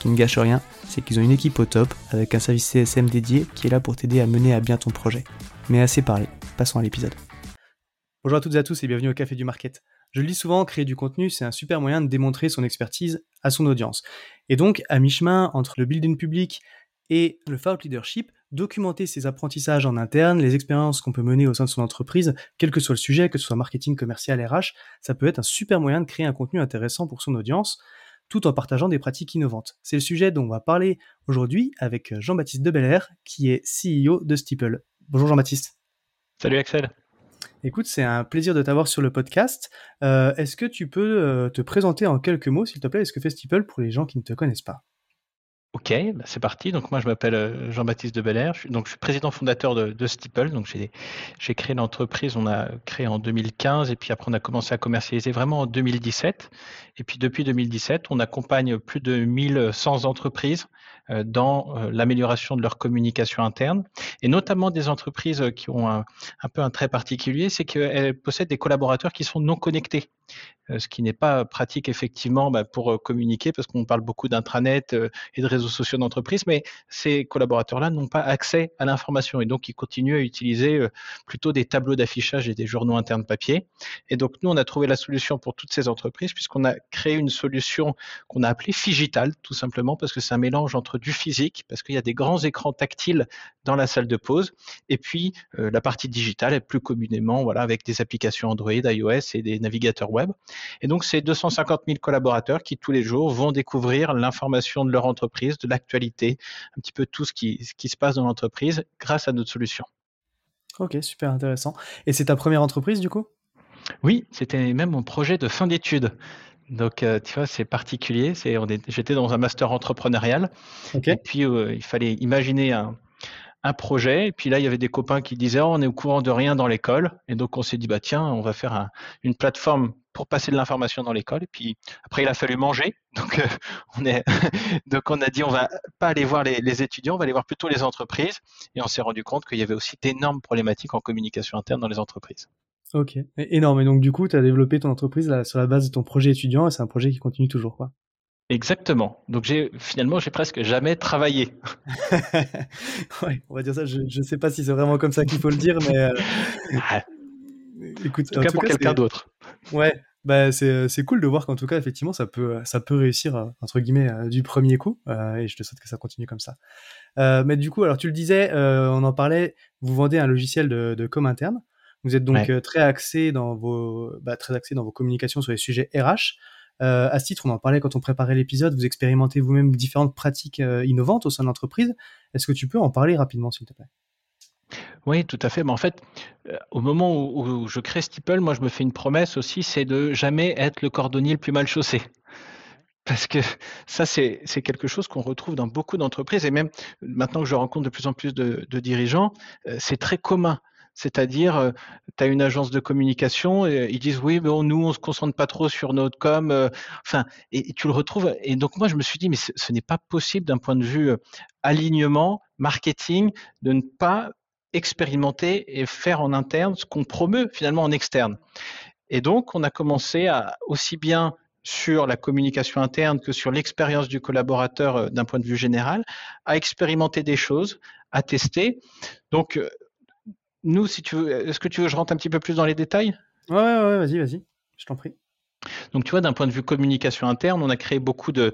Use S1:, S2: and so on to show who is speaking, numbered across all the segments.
S1: Qui ne gâche rien, c'est qu'ils ont une équipe au top avec un service CSM dédié qui est là pour t'aider à mener à bien ton projet. Mais assez parlé, passons à l'épisode. Bonjour à toutes et à tous et bienvenue au Café du Market. Je le dis souvent, créer du contenu, c'est un super moyen de démontrer son expertise à son audience. Et donc, à mi-chemin entre le building public et le thought leadership, documenter ses apprentissages en interne, les expériences qu'on peut mener au sein de son entreprise, quel que soit le sujet, que ce soit marketing, commercial, RH, ça peut être un super moyen de créer un contenu intéressant pour son audience, tout en partageant des pratiques innovantes. C'est le sujet dont on va parler aujourd'hui avec Jean-Baptiste Debelair, qui est CEO de Steeple. Bonjour Jean-Baptiste.
S2: Salut Axel.
S1: Écoute, c'est un plaisir de t'avoir sur le podcast. Euh, est-ce que tu peux euh, te présenter en quelques mots, s'il te plaît, est ce que fait Steeple pour les gens qui ne te connaissent pas?
S2: Ok, bah, c'est parti. Donc moi je m'appelle euh, Jean-Baptiste de Belair. Je suis, président fondateur de, Steeple. Donc j'ai, créé l'entreprise. On a créé en 2015 et puis après on a commencé à commercialiser vraiment en 2017. Et puis depuis 2017, on accompagne plus de 1100 entreprises euh, dans euh, l'amélioration de leur communication interne, et notamment des entreprises qui ont un, peu un trait particulier, c'est qu'elles possèdent des collaborateurs qui sont non connectés, ce qui n'est pas pratique effectivement bah, pour communiquer, parce qu'on parle beaucoup d'intranet et de réseaux sociaux d'entreprise, mais ces collaborateurs-là n'ont pas accès à l'information, et donc ils continuent à utiliser plutôt des tableaux d'affichage et des journaux internes papier. Et donc nous, on a trouvé la solution pour toutes ces entreprises, puisqu'on a créé une solution qu'on a appelée Figital, tout simplement parce que c'est un mélange entre du physique, parce qu'il y a des grands écrans tactiles dans la salle de pause, et puis euh, la partie digitale est plus communément voilà, avec des applications Android, iOS et des navigateurs web. Et donc, c'est 250 000 collaborateurs qui, tous les jours, vont découvrir l'information de leur entreprise, de l'actualité, un petit peu tout ce qui, ce qui se passe dans l'entreprise grâce à notre solution.
S1: Ok, super intéressant. Et c'est ta première entreprise, du coup?
S2: Oui, c'était même mon projet de fin d'études. Donc, euh, tu vois, c'est particulier. C'est, j'étais dans un master entrepreneurial. Et puis, euh, il fallait imaginer un, un, projet. Et puis là, il y avait des copains qui disaient, oh, on est au courant de rien dans l'école. Et donc, on s'est dit, bah, tiens, on va faire un, une plateforme pour passer de l'information dans l'école. Et puis, après, il a fallu manger. Donc, euh, on, est donc on a dit, on va pas aller voir les, les, étudiants, on va aller voir plutôt les entreprises. Et on s'est rendu compte qu'il y avait aussi d'énormes problématiques en communication interne dans les entreprises.
S1: Ok, énorme. Et donc du coup, tu as développé ton entreprise là, sur la base de ton projet étudiant et c'est un projet qui continue toujours, quoi.
S2: Exactement. Donc j'ai finalement j'ai presque jamais travaillé.
S1: ouais, on va dire ça. Je ne sais pas si c'est vraiment comme ça qu'il faut le dire, mais euh...
S2: Ah. écoute, en tout cas pour quelqu'un d'autre.
S1: Ouais, bah c'est c'est cool de voir qu'en tout cas effectivement ça peut ça peut réussir euh, entre guillemets euh, du premier coup euh, et je te souhaite que ça continue comme ça. mais du coup, alors tu le disais, on en parlait. Vous vendez un logiciel de, de com interne. Vous êtes donc euh, très axé dans vos bah, très axé dans vos communications sur les sujets RH. Euh, à ce titre, on en parlait quand on préparait l'épisode. Vous expérimentez vous-même différentes pratiques euh, innovantes au sein de l'entreprise. Est-ce que tu peux en parler rapidement, s'il te plaît?
S2: Oui, tout à fait. Mais en fait, au moment où, je crée Steeple, moi, je me fais une promesse aussi, c'est de jamais être le cordonnier le plus mal chaussé. Parce que ça, c'est quelque chose qu'on retrouve dans beaucoup d'entreprises. Et même maintenant que je rencontre de plus en plus de, dirigeants, c'est très commun. C'est-à-dire, euh, tu as une agence de communication, et ils disent oui, mais nous, on se concentre pas trop sur notre com. Euh, enfin, et, tu le retrouves. Et donc, moi, je me suis dit, mais ce, n'est pas possible d'un point de vue euh, alignement, marketing, de ne pas expérimenter et faire en interne ce qu'on promeut finalement en externe. Et donc, on a commencé à aussi bien sur la communication interne que sur l'expérience du collaborateur euh, d'un point de vue général, à expérimenter des choses, à tester. Donc, euh, nous, si tu veux, est-ce que tu veux que je rentre un petit peu plus dans les détails?
S1: Ouais, ouais, vas-y, vas-y, je t'en prie.
S2: Donc, tu vois, d'un point de vue communication interne, on a créé beaucoup de,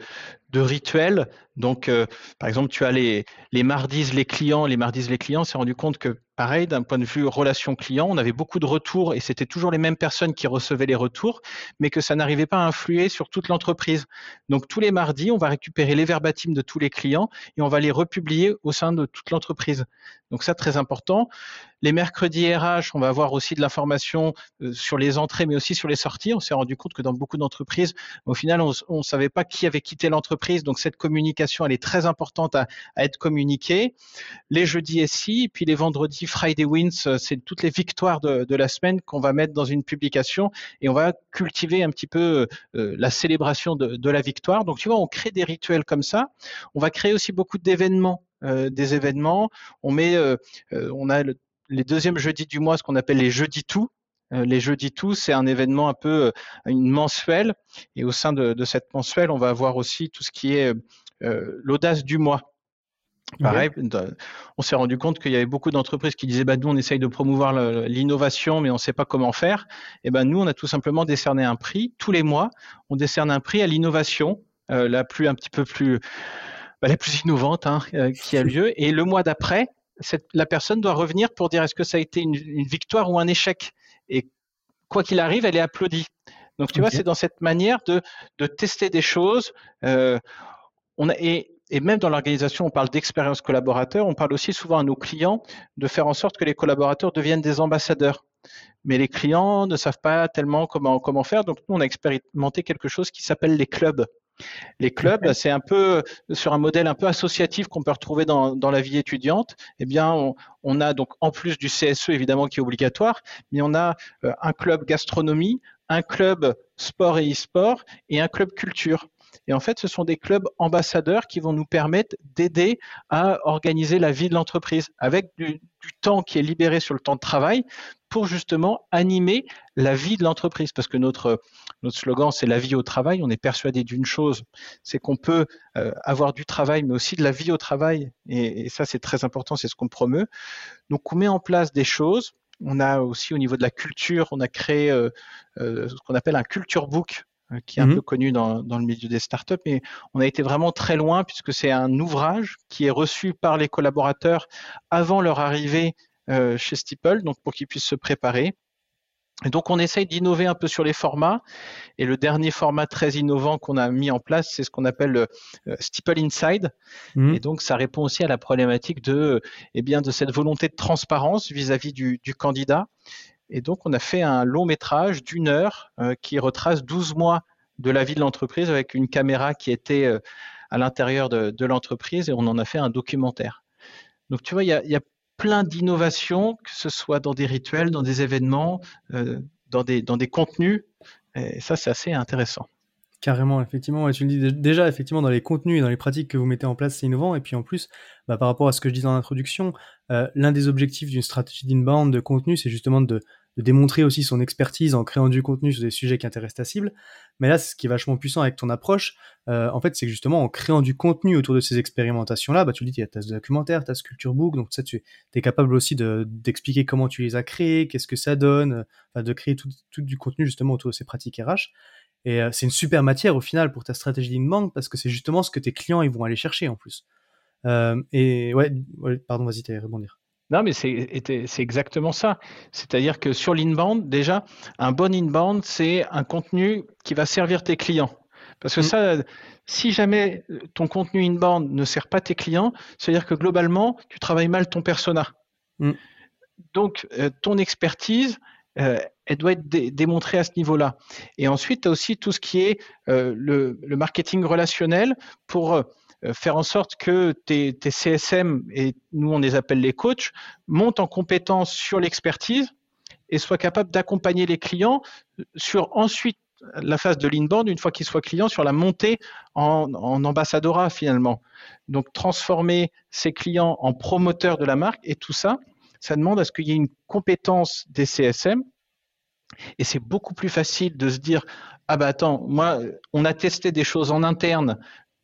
S2: rituels. Donc, euh, par exemple, tu as les, les mardis, les clients. Les mardis, les clients, s'est rendu compte que, pareil, d'un point de vue relation client, on avait beaucoup de retours et c'était toujours les mêmes personnes qui recevaient les retours, mais que ça n'arrivait pas à influer sur toute l'entreprise. Donc, tous les mardis, on va récupérer les verbatims de tous les clients et on va les republier au sein de toute l'entreprise. Donc, ça, très important. Les mercredis RH, on va avoir aussi de l'information euh, sur les entrées, mais aussi sur les sorties. On s'est rendu compte que dans beaucoup d'entreprises, au final, on ne savait pas qui avait quitté l'entreprise donc cette communication, elle est très importante à, être communiquée. Les jeudis SI, puis les vendredis Friday Wins, euh, c'est toutes les victoires de, la semaine qu'on va mettre dans une publication et on va cultiver un petit peu euh, euh, la célébration de, la victoire. Donc tu vois, on crée des rituels comme ça. On va créer aussi beaucoup d'événements, des événements. On met, on a les deuxièmes jeudis du mois, ce qu'on appelle les jeudis tout. Les jeudis tous, c'est un événement un peu une mensuelle. Et au sein de, cette mensuelle, on va avoir aussi tout ce qui est l'audace du mois. Pareil, on s'est rendu compte qu'il y avait beaucoup d'entreprises qui disaient bah, nous, on essaye de promouvoir l'innovation, mais on ne sait pas comment faire. Et ben nous, on a tout simplement décerné un prix. Tous les mois, on décerne un prix à l'innovation, la plus un petit peu plus, bah, la plus innovante hein, qui a lieu. Et le mois d'après, la personne doit revenir pour dire est-ce que ça a été une, victoire ou un échec? Et quoi qu'il arrive, elle est applaudie. Donc tu vois, c'est dans cette manière de, tester des choses. Euh, on et, même dans l'organisation, on parle d'expérience collaborateur. On parle aussi souvent à nos clients de faire en sorte que les collaborateurs deviennent des ambassadeurs. Mais les clients ne savent pas tellement comment, comment faire. Donc nous, on a expérimenté quelque chose qui s'appelle les clubs. Les clubs, c'est un peu sur un modèle un peu associatif qu'on peut retrouver dans, la vie étudiante. Eh bien, on, a donc en plus du CSE évidemment qui est obligatoire, mais on a euh, un club gastronomie, un club sport et e-sport et un club culture. Et en fait, ce sont des clubs ambassadeurs qui vont nous permettre d'aider à organiser la vie de l'entreprise avec du, temps qui est libéré sur le temps de travail pour justement animer la vie de l'entreprise. Parce que notre, notre slogan, c'est la vie au travail. On est persuadé d'une chose, c'est qu'on peut euh, avoir du travail, mais aussi de la vie au travail. Et, ça, c'est très important, c'est ce qu'on promeut. Donc, on met en place des choses. On a aussi au niveau de la culture, on a créé euh, euh, ce qu'on appelle un culture book qui est un mmh peu connu dans, le milieu des startups, mais on a été vraiment très loin puisque c'est un ouvrage qui est reçu par les collaborateurs avant leur arrivée euh, chez Steeple, donc pour qu'ils puissent se préparer. Et donc on essaye d'innover un peu sur les formats. Et le dernier format très innovant qu'on a mis en place, c'est ce qu'on appelle le euh, Steeple Inside. Mmh. Et donc ça répond aussi à la problématique de, eh bien, de cette volonté de transparence vis-à-vis du, du candidat. Et donc, on a fait un long métrage d'une heure euh, qui retrace 12 mois de la vie de l'entreprise avec une caméra qui était euh, à l'intérieur de, l'entreprise et on en a fait un documentaire. Donc, tu vois, il y a, plein d'innovations, que ce soit dans des rituels, dans des événements, euh, dans, des, dans des contenus. Et ça, c'est assez intéressant.
S1: Carrément, effectivement, tu le dis déjà, effectivement, dans les contenus et dans les pratiques que vous mettez en place, c'est innovant. Et puis en plus, bah, par rapport à ce que je disais dans l'introduction, euh, l'un des objectifs d'une stratégie d'inbound de contenu, c'est justement de, démontrer aussi son expertise en créant du contenu sur des sujets qui intéressent ta cible. Mais là, ce qui est vachement puissant avec ton approche, euh, en fait, c'est justement, en créant du contenu autour de ces expérimentations-là, bah, tu le dis, il y a ta documentaire, ta sculpture book, donc ça, tu es capable aussi d'expliquer comment tu les as créés, qu'est-ce que ça donne, de créer tout, du contenu justement autour de ces pratiques RH. Et euh, c'est une super matière au final pour ta stratégie d'inbound parce que c'est justement ce que tes clients ils vont aller chercher en plus. Euh, et ouais, pardon, vas-y, t'allais rebondir.
S2: Non, mais c'est exactement ça. C'est-à-dire que sur l'inbound, déjà, un bon inbound, c'est un contenu qui va servir tes clients. Parce que mm. ça, si jamais ton contenu inbound ne sert pas tes clients, c'est-à-dire que globalement, tu travailles mal ton persona. Mm. Donc, euh, ton expertise, euh, elle doit être démontrée à ce niveau-là. Et ensuite, tu as aussi tout ce qui est euh, le, marketing relationnel pour euh, faire en sorte que tes, CSM, et nous on les appelle les coachs, montent en compétence sur l'expertise et soient capables d'accompagner les clients sur ensuite la phase de l'inbound, une fois qu'ils soient clients, sur la montée en, ambassadorat finalement. Donc transformer ces clients en promoteurs de la marque et tout ça, ça demande à ce qu'il y ait une compétence des CSM. Et c'est beaucoup plus facile de se dire, ah bah attends, moi, on a testé des choses en interne,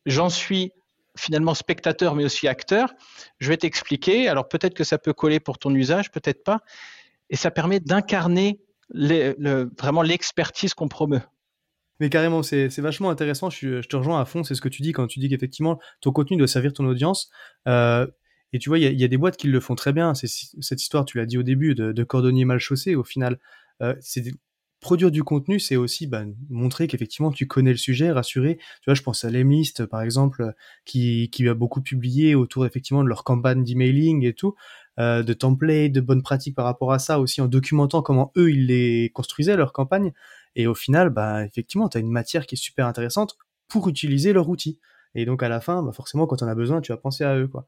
S2: j'en suis finalement spectateur mais aussi acteur. Je vais t'expliquer. Alors peut-être que ça peut coller pour ton usage, peut-être pas. Et ça permet d'incarner vraiment l'expertise qu'on promeut.
S1: Mais carrément, c'est vachement intéressant. Je, te rejoins à fond. C'est ce que tu dis quand tu dis qu'effectivement, ton contenu doit servir ton audience. Euh, et tu vois, il y, a des boîtes qui le font très bien. Cette histoire, tu l'as dit au début, de, de cordonnier mal chaussé. Au final, euh, c'est produire du contenu, c'est aussi bah, montrer qu'effectivement tu connais le sujet, rassurer. Tu vois, je pense à Lemlist par exemple, qui, qui a beaucoup publié autour effectivement de leur campagne d'emailing et tout, euh, de templates, de bonnes pratiques par rapport à ça, aussi en documentant comment eux ils les construisaient leur campagne. Et au final, bah effectivement, tu as une matière qui est super intéressante pour utiliser leur outil. Et donc à la fin, bah, forcément, quand on a besoin, tu vas penser à eux, quoi.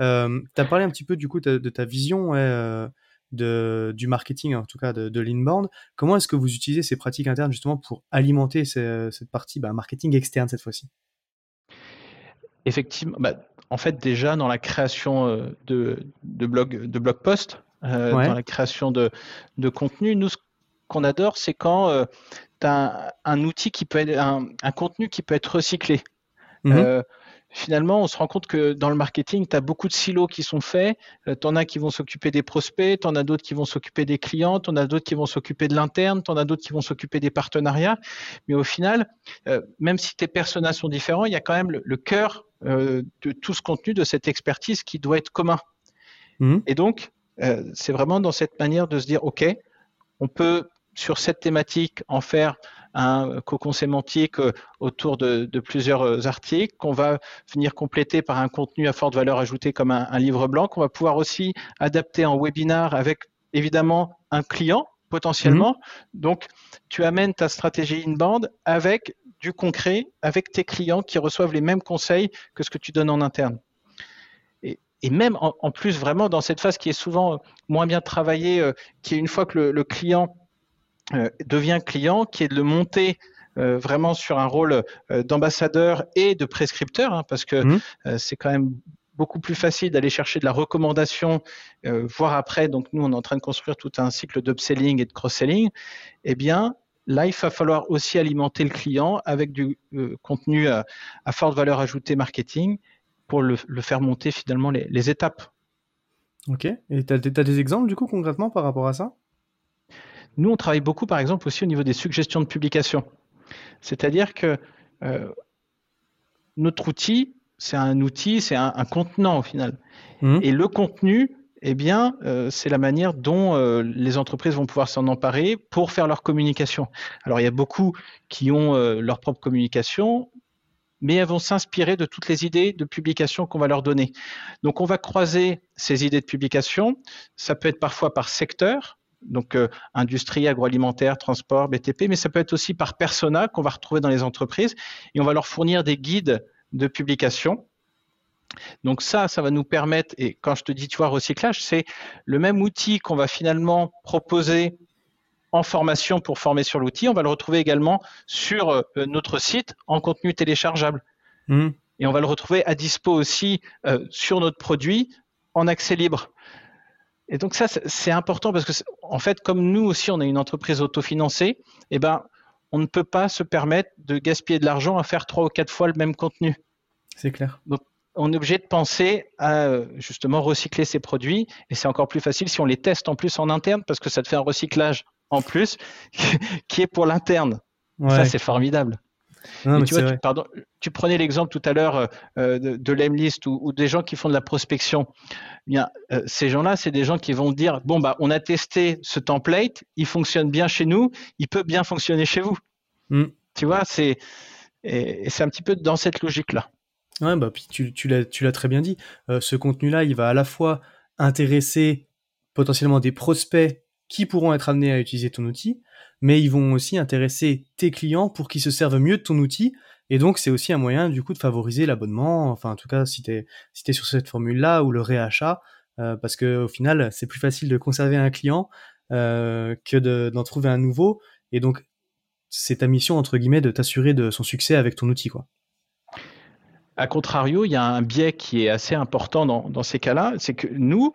S1: Euh, tu as parlé un petit peu du coup de, ta vision euh, de, du marketing, en tout cas de, de l'inbound. Comment est-ce que vous utilisez ces pratiques internes justement pour alimenter cette partie bah, marketing externe cette fois-ci?
S2: Effectivement, bah, en fait déjà dans la création euh, de, de blog de blog post, euh, dans la création de, de contenu, nous ce qu'on adore, c'est quand euh, tu as un, outil qui peut être un, un, contenu qui peut être recyclé. Mmh finalement, on se rend compte que dans le marketing, tu as beaucoup de silos qui sont faits. Euh, tu en as qui vont s'occuper des prospects, tu en as d'autres qui vont s'occuper des clients, tu en as d'autres qui vont s'occuper de l'interne, tu en as d'autres qui vont s'occuper des partenariats. Mais au final, euh, même si tes personnages sont différents, il y a quand même le, cœur euh, de tout ce contenu, de cette expertise qui doit être commun. Mmh. Et donc, c'est vraiment dans cette manière de se dire, OK, on peut sur cette thématique en faire un cocon sémantique euh, autour de, plusieurs euh, articles qu'on va venir compléter par un contenu à forte valeur ajoutée comme un, livre blanc qu'on va pouvoir aussi adapter en webinar avec évidemment un client potentiellement. Mhm. Donc, tu amènes ta stratégie in-band avec du concret, avec tes clients qui reçoivent les mêmes conseils que ce que tu donnes en interne. Et, même en, plus, vraiment, dans cette phase qui est souvent moins bien travaillée, euh, qui est une fois que le client devient client, qui est de le monter euh, vraiment sur un rôle euh, d'ambassadeur et de prescripteur, hein, parce que mmh. c'est quand même beaucoup plus facile d'aller chercher de la recommandation, voire après, donc nous on est en train de construire tout un cycle d'upselling et de cross-selling, eh bien là il va falloir aussi alimenter le client avec du contenu à, forte valeur ajoutée marketing pour le, faire monter finalement les, étapes.
S1: Ok, et tu as, des exemples du coup concrètement par rapport à ça?
S2: Nous, on travaille beaucoup, par exemple, aussi au niveau des suggestions de publication. C'est-à-dire que euh, notre outil, c'est un outil, c'est un, contenant au final. Mmh. Et le contenu, eh bien, euh, c'est la manière dont euh, les entreprises vont pouvoir s'en emparer pour faire leur communication. Alors, il y a beaucoup qui ont leur propre communication, mais elles vont s'inspirer de toutes les idées de publication qu'on va leur donner. Donc, on va croiser ces idées de publication. Ça peut être parfois par secteur, donc euh, industrie, agroalimentaire, transport, BTP, mais ça peut être aussi par persona qu'on va retrouver dans les entreprises et on va leur fournir des guides de publication. Donc ça, ça va nous permettre, et quand je te dis tu vois recyclage, c'est le même outil qu'on va finalement proposer en formation pour former sur l'outil, on va le retrouver également sur euh, notre site en contenu téléchargeable. Mmh. Et on va le retrouver à dispo aussi euh, sur notre produit en accès libre. Et donc ça, c'est important parce que, en fait, comme nous aussi, on est une entreprise autofinancée, eh ben, on ne peut pas se permettre de gaspiller de l'argent à faire trois ou quatre fois le même contenu.
S1: C'est clair.
S2: Donc, on est obligé de penser à justement recycler ces produits, et c'est encore plus facile si on les teste en plus en interne parce que ça te fait un recyclage en plus qui est pour l'interne. Ça, c'est formidable tu, vois, pardon, tu prenais l'exemple tout à l'heure euh, de, de l'Emlist ou, des gens qui font de la prospection. Bien, euh, ces gens-là, c'est des gens qui vont dire bon bah on a testé ce template, il fonctionne bien chez nous, il peut bien fonctionner chez vous. Mm. Tu vois, c'est et, c'est un petit peu dans cette logique-là.
S1: Ouais, bah puis tu, tu l'as très bien dit. Euh, ce contenu-là, il va à la fois intéresser potentiellement des prospects qui pourront être amenés à utiliser ton outil, mais ils vont aussi intéresser tes clients pour qu'ils se servent mieux de ton outil. Et donc, c'est aussi un moyen, du coup, de favoriser l'abonnement. Enfin, en tout cas, si tu es, sur cette formule-là ou le réachat, euh, parce que au final, c'est plus facile de conserver un client euh, que d'en trouver un nouveau. Et donc, c'est ta mission, entre guillemets, de t'assurer de son succès avec ton outil, quoi.
S2: A contrario, il y a un biais qui est assez important dans ces cas-là, c'est que nous,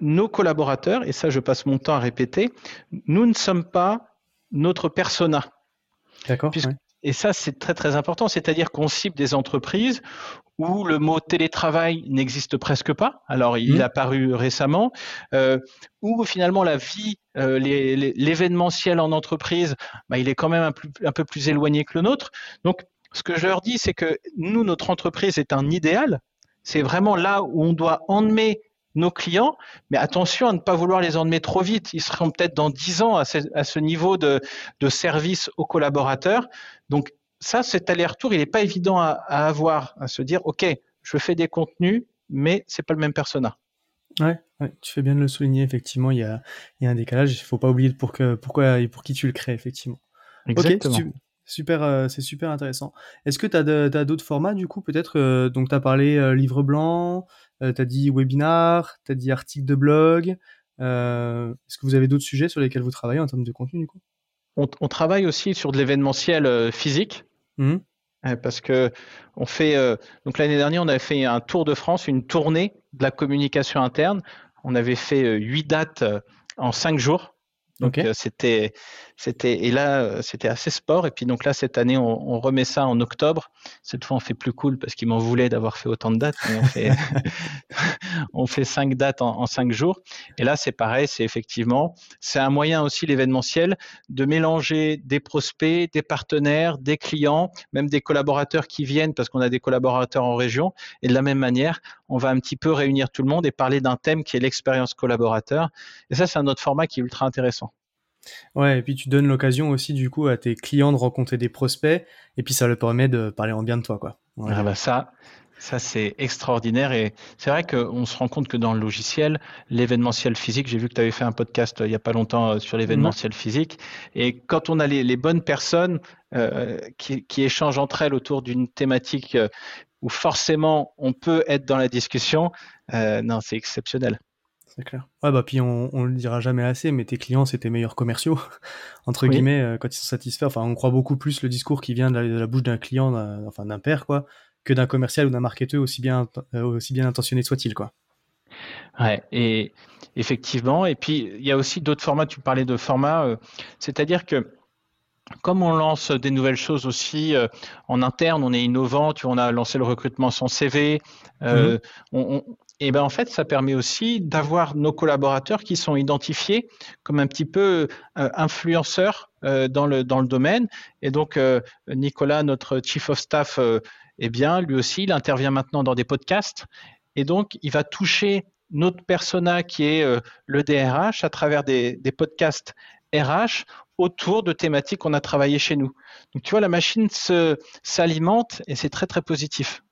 S2: nos collaborateurs, et ça je passe mon temps à répéter, nous ne sommes pas notre persona.
S1: D'accord.
S2: Et ça, c'est très très important, c'est-à-dire qu'on cible des entreprises où le mot télétravail n'existe presque pas. Alors, il mmh. a apparu récemment, euh, où finalement la vie, euh, l'événementiel en entreprise, bah, il est quand même un, peu plus éloigné que le nôtre. Donc, ce que je leur dis, c'est que nous, notre entreprise est un idéal. C'est vraiment là où on doit emmener nos clients, mais attention à ne pas vouloir les emmener trop vite. Ils seront peut-être dans 10 ans à ce, niveau de, service aux collaborateurs. Donc ça, cet aller-retour, il n'est pas évident à, avoir, à se dire, OK, je fais des contenus, mais c'est pas le même persona.
S1: Ouais, tu fais bien de le souligner, effectivement, il y a, un décalage, il ne faut pas oublier pour que, pourquoi et pour qui tu le crées, effectivement.
S2: Exactement.
S1: Super, euh, c'est super intéressant. Est-ce que tu as d'autres formats, du coup, peut-être euh, Donc, tu as parlé euh, livre blanc, tu as dit webinar, tu as dit article de blog. Est-ce que vous avez d'autres sujets sur lesquels vous travaillez en termes de contenu du coup?
S2: On, travaille aussi sur de l'événementiel physique. Mmh. Parce que on fait donc l'année dernière on avait fait un tour de France, une tournée de la communication interne. On avait fait huit dates en cinq jours. Donc c'était c'était et là, euh, c'était assez sport. Et puis donc là, cette année, on, remet ça en octobre. Cette fois, on fait plus cool parce qu'ils m'en voulaient d'avoir fait autant de dates. Mais on fait, on fait cinq dates en, cinq jours. Et là, c'est pareil. C'est effectivement, c'est un moyen aussi l'événementiel de mélanger des prospects, des partenaires, des clients, même des collaborateurs qui viennent parce qu'on a des collaborateurs en région. Et de la même manière, on va un petit peu réunir tout le monde et parler d'un thème qui est l'expérience collaborateur. Et ça, c'est un autre format qui est ultra intéressant.
S1: Ouais, et puis tu donnes l'occasion aussi du coup à tes clients de rencontrer des prospects, et puis ça leur permet de parler en bien de toi, quoi.
S2: Ah bah ça, ça c'est extraordinaire et c'est vrai qu'on se rend compte que dans le logiciel, l'événementiel physique, j'ai vu que tu avais fait un podcast euh, il y a pas longtemps euh, sur l'événementiel physique, et quand on a les, bonnes personnes euh, qui, échangent entre elles autour d'une thématique où forcément on peut être dans la discussion, non, c'est exceptionnel.
S1: C'est clair. Ouais, bah, puis on, on le dira jamais assez, mais tes clients, c'est tes meilleurs commerciaux, entre guillemets, euh, quand ils sont satisfaits. Enfin, on croit beaucoup plus le discours qui vient de la, bouche d'un client, enfin, d'un père, quoi, que d'un commercial ou d'un marketeur, aussi bien, euh, aussi bien intentionné soit-il, quoi.
S2: Ouais, et effectivement. Et puis, il y a aussi d'autres formats. Tu parlais de formats, euh, c'est-à-dire que comme on lance des nouvelles choses aussi en interne, on est innovant, tu on a lancé le recrutement sans CV, mmh. on, et ben en fait, ça permet aussi d'avoir nos collaborateurs qui sont identifiés comme un petit peu euh, influenceurs euh, dans le dans le domaine. Et donc euh, Nicolas, notre chief of staff, eh bien lui aussi, il intervient maintenant dans des podcasts. Et donc il va toucher notre persona qui est le DRH à travers des, des podcasts RH autour de thématiques qu'on a travaillées chez nous. Donc tu vois, la machine s'alimente et c'est très très positif.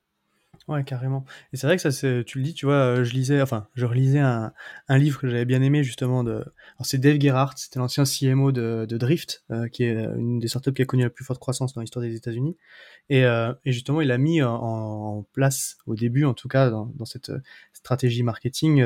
S1: Ouais, carrément. Et c'est vrai que ça, c'est, tu le dis, tu vois, euh, je lisais, enfin, je relisais un, livre que j'avais bien aimé justement de, c'est Dave Gerhardt, c'était l'ancien CMO de, Drift, euh, qui est une des startups qui a connu la plus forte croissance dans l'histoire des États-Unis. Et, euh, justement, il a mis en, place, au début en tout cas, dans, dans cette stratégie marketing,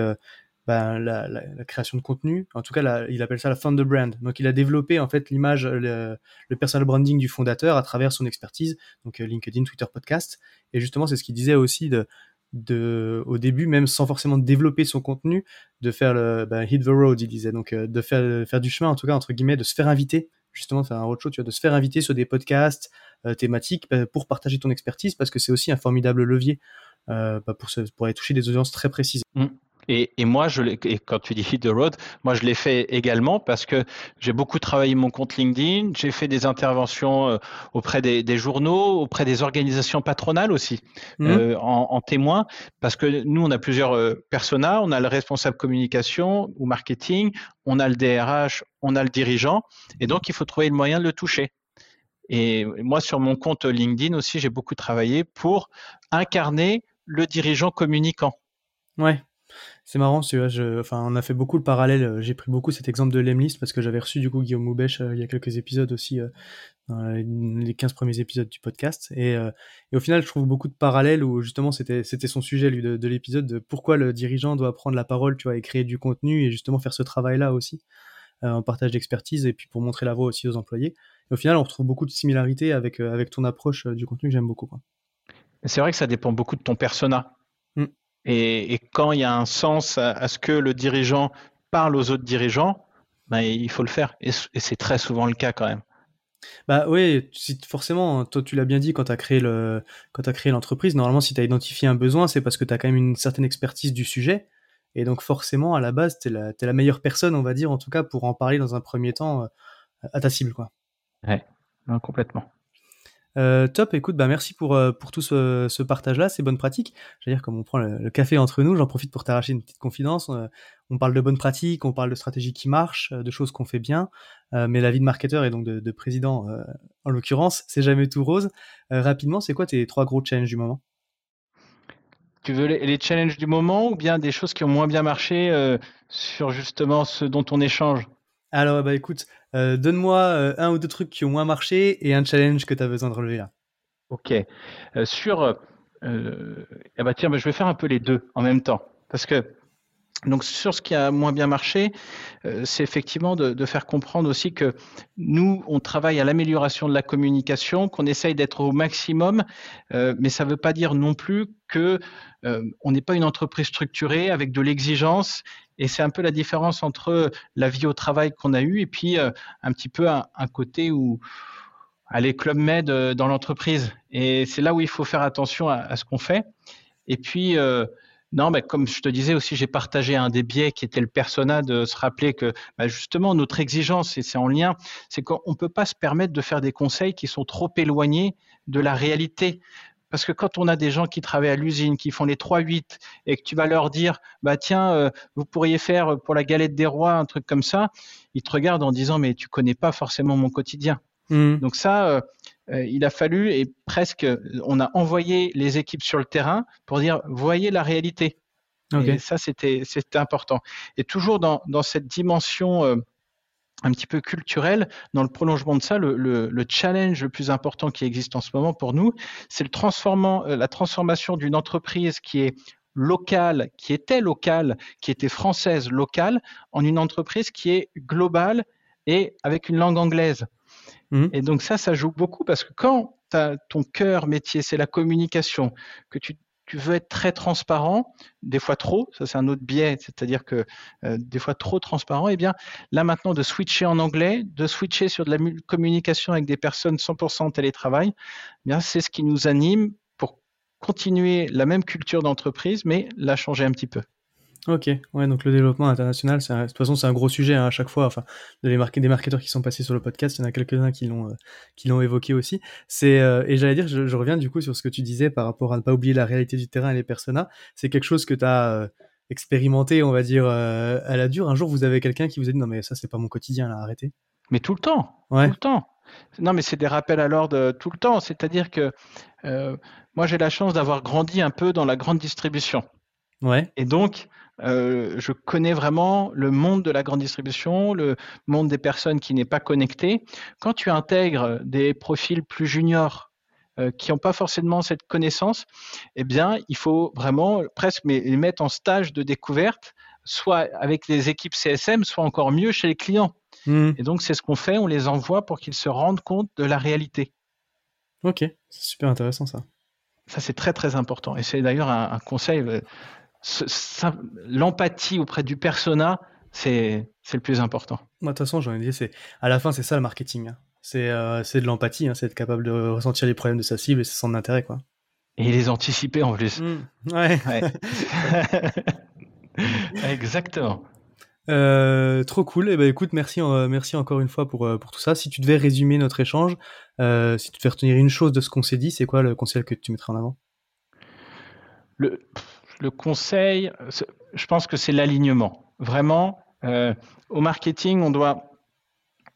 S1: ben, la, création de contenu. En tout cas, il appelle ça la founder brand. Donc, il a développé en fait l'image, le, personal branding du fondateur à travers son expertise, donc euh, LinkedIn, Twitter, podcast. Et justement, c'est ce qu'il disait aussi de, de, au début, même sans forcément développer son contenu, de faire le ben, hit the road, il disait. Donc, euh, de faire, faire du chemin, en tout cas entre guillemets, de se faire inviter justement faire un roadshow, tu vois, de se faire inviter sur des podcasts euh, thématiques bah, pour partager ton expertise parce que c'est aussi un formidable levier bah, pour, se, pour aller toucher des audiences très précises.
S2: Mmh. Et, et, moi, je et quand tu dis hit the road, moi je l'ai fait également parce que j'ai beaucoup travaillé mon compte LinkedIn, j'ai fait des interventions euh, auprès des, des, journaux, auprès des organisations patronales aussi, mmh. euh, en, en, témoin, parce que nous on a plusieurs euh, personas, on a le responsable communication ou marketing, on a le DRH, on a le dirigeant, et donc il faut trouver le moyen de le toucher. Et moi sur mon compte LinkedIn aussi, j'ai beaucoup travaillé pour incarner le dirigeant communicant.
S1: Ouais. C'est marrant, je, enfin, on a fait beaucoup le parallèle. Euh, j'ai pris beaucoup cet exemple de Lemlist parce que j'avais reçu du coup Guillaume Moubèche euh, il y a quelques épisodes aussi, euh, dans les 15 premiers épisodes du podcast. Et, et, au final, je trouve beaucoup de parallèles où justement c'était son sujet lui de, de l'épisode de pourquoi le dirigeant doit prendre la parole, tu vois, et créer du contenu et justement faire ce travail-là aussi en partage d'expertise et puis pour montrer la voie aussi aux employés. Et au final, on retrouve beaucoup de similarités avec avec ton approche du contenu que j'aime beaucoup.
S2: C'est vrai que ça dépend beaucoup de ton persona. Mmh. Et, quand il y a un sens à, ce que le dirigeant parle aux autres dirigeants, ben, il faut le faire. Et, c'est très souvent le cas quand même.
S1: Bah oui, forcément, toi tu l'as bien dit quand tu as créé le quand as créé l'entreprise, normalement si tu as identifié un besoin, c'est parce que tu as quand même une certaine expertise du sujet et donc forcément à la base, tu es la, la meilleure personne, on va dire en tout cas pour en parler dans un premier temps euh, à ta cible quoi.
S2: Ouais, complètement.
S1: Euh, top, écoute, bah merci pour, euh, pour tout ce, ce partage-là, ces bonnes pratiques. Veux dire, comme on prend le, café entre nous, j'en profite pour t'arracher une petite confidence. Euh, on parle de bonnes pratiques, on parle de stratégies qui marchent, de choses qu'on fait bien, mais la vie de marketeur et donc de, de président, en l'occurrence, c'est jamais tout rose. rapidement, c'est quoi tes trois gros challenges du moment?
S2: Tu veux les, challenges du moment ou bien des choses qui ont moins bien marché sur justement ce dont on échange?
S1: Alors, bah écoute, euh, donne-moi euh, un ou deux trucs qui ont moins marché et un challenge que tu as besoin de relever là.
S2: Ok. Euh, sur. Eh bah tiens, bah, je vais faire un peu les deux en même temps. Parce que. Donc sur ce qui a moins bien marché, c'est effectivement de, de, faire comprendre aussi que nous, on travaille à l'amélioration de la communication, qu'on essaye d'être au maximum, mais ça ne veut pas dire non plus que on n'est pas une entreprise structurée avec de l'exigence et c'est un peu la différence entre la vie au travail qu'on a eue et puis euh, un petit peu un, côté où aller Club Med euh, dans l'entreprise. Et c'est là où il faut faire attention à, ce qu'on fait. Et puis, euh, non, mais comme je te disais aussi, j'ai partagé un des biais qui était le persona de se rappeler que bah, justement notre exigence, et c'est en lien, c'est qu'on ne peut pas se permettre de faire des conseils qui sont trop éloignés de la réalité. Parce que quand on a des gens qui travaillent à l'usine, qui font les 3-8, et que tu vas leur dire, bah tiens, euh, vous pourriez faire pour la galette des rois un truc comme ça, ils te regardent en disant, mais tu connais pas forcément mon quotidien. Mmh. Donc ça, euh, il a fallu, et presque, on a envoyé les équipes sur le terrain pour dire, voyez la réalité. Et ça, c'était important. Et toujours dans, dans cette dimension un petit peu culturel. Dans le prolongement de ça, le, challenge le plus important qui existe en ce moment pour nous, c'est euh, la transformation d'une entreprise qui est locale, qui était locale, qui était française locale, en une entreprise qui est globale et avec une langue anglaise. Mmh. Et donc ça, ça joue beaucoup parce que quand ton cœur métier, c'est la communication, que tu tu veux être très transparent, des fois trop, ça c'est un autre biais, c'est-à-dire que euh, des fois trop transparent, et eh bien là maintenant de switcher en anglais, de switcher sur de la communication avec des personnes 100% en télétravail, eh bien c'est ce qui nous anime pour continuer la même culture d'entreprise, mais la changer un petit peu.
S1: Ok, ouais, donc le développement international, de toute façon, c'est un gros sujet hein, à chaque fois. Enfin, des marketeurs qui sont passés sur le podcast, il y en a quelques-uns qui l'ont, euh, qui l'ont évoqué aussi. C'est euh, et j'allais dire, je, reviens du coup sur ce que tu disais par rapport à ne pas oublier la réalité du terrain et les personas. C'est quelque chose que tu as euh, expérimenté, on va dire, à la dure. Un jour, vous avez quelqu'un qui vous a dit non mais ça c'est pas mon quotidien, là, arrêtez.
S2: Mais tout le temps, ouais. tout le temps. Non, mais c'est des rappels à l'ordre tout le temps. C'est-à-dire que moi, j'ai la chance d'avoir grandi un peu dans la grande distribution.
S1: Ouais.
S2: Et donc, euh, je connais vraiment le monde de la grande distribution, le monde des personnes qui n'est pas connecté. Quand tu intègres des profils plus juniors euh, qui n'ont pas forcément cette connaissance, eh bien, il faut vraiment presque les mettre en stage de découverte, soit avec les équipes CSM, soit encore mieux chez les clients. Mmh. Et donc, c'est ce qu'on fait, on les envoie pour qu'ils se rendent compte de la réalité.
S1: Ok, c'est super intéressant ça.
S2: Ça, c'est très très important. Et c'est d'ailleurs un, conseil. Euh, l'empathie auprès du persona, c'est le plus important.
S1: de toute façon, j'en ai dit, à la fin, c'est ça le marketing. Hein. Euh, c'est de l'empathie, hein. c'est être capable de ressentir les problèmes de sa cible et c'est son intérêt. Quoi.
S2: Et les anticiper en plus.
S1: Mmh. Ouais.
S2: Exactement.
S1: Euh, trop cool. Et eh ben écoute, merci, euh, merci encore une fois pour, pour tout ça. Si tu devais résumer notre échange, si tu devais retenir une chose de ce qu'on s'est dit, c'est quoi le conseil que tu mettrais en avant?
S2: Le, le conseil, je pense que c'est l'alignement. Vraiment, euh, au marketing, on doit,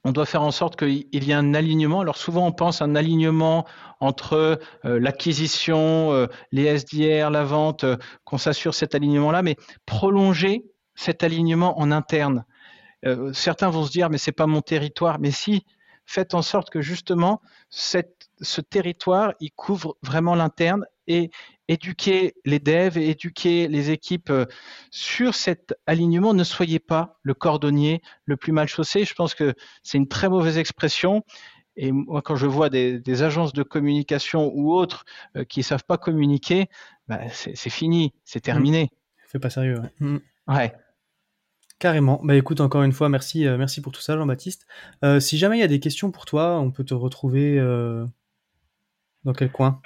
S2: on doit faire en sorte qu'il y ait un alignement. Alors souvent, on pense un alignement entre euh, l'acquisition, euh, les SDR, la vente, qu'on s'assure cet alignement-là, mais prolonger cet alignement en interne. certains vont se dire, mais c'est pas mon territoire. Mais si, faites en sorte que justement, ce territoire, il couvre vraiment l'interne et éduquer les devs éduquer les équipes euh, sur cet alignement. Ne soyez pas le cordonnier le plus mal chaussé. Je pense que c'est une très mauvaise expression. Et moi, quand je vois des, agences de communication ou autres qui ne savent pas communiquer, bah, c'est fini, c'est terminé.
S1: Fait pas sérieux.
S2: Ouais. Mm. ouais.
S1: Carrément. Bah écoute, encore une fois, merci, euh, merci pour tout ça, Jean-Baptiste. Euh, si jamais il y a des questions pour toi, on peut te retrouver euh, dans quel coin?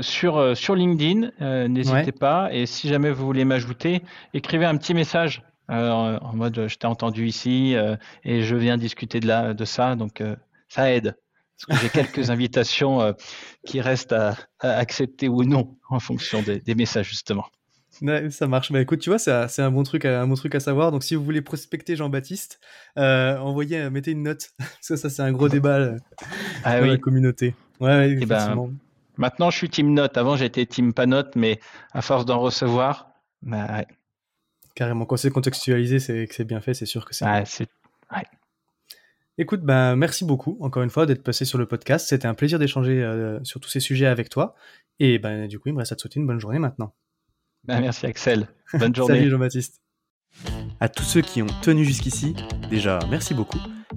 S2: Sur, sur LinkedIn, n'hésitez pas. Et si jamais vous voulez m'ajouter, écrivez un petit message en mode je t'ai entendu ici et je viens discuter de, la, de ça. Donc ça aide. Parce que j'ai quelques invitations qui restent à, accepter ou non en fonction des messages, justement
S1: ça marche. Bah écoute, tu vois, c'est un bon truc, un bon truc à savoir. Donc si vous voulez prospecter Jean-Baptiste, euh, envoyez, euh, mettez une note. Parce que ça, c'est un gros débat euh, ah dans la communauté. Ouais,
S2: eh ben, maintenant, je suis team note. Avant, j'étais team pas note, mais à force d'en recevoir, bah,
S1: carrément. Quand c'est contextualisé, c'est que c'est bien fait. C'est sûr que c'est.
S2: Ouais,
S1: Écoute, ben merci beaucoup encore une fois d'être passé sur le podcast. C'était un plaisir d'échanger sur tous ces sujets avec toi. Et ben du coup, il me reste à te souhaiter une bonne journée maintenant.
S2: Bah, merci Axel. Bonne journée.
S1: Salut Jean-Baptiste. À tous ceux qui ont tenu jusqu'ici, déjà merci beaucoup.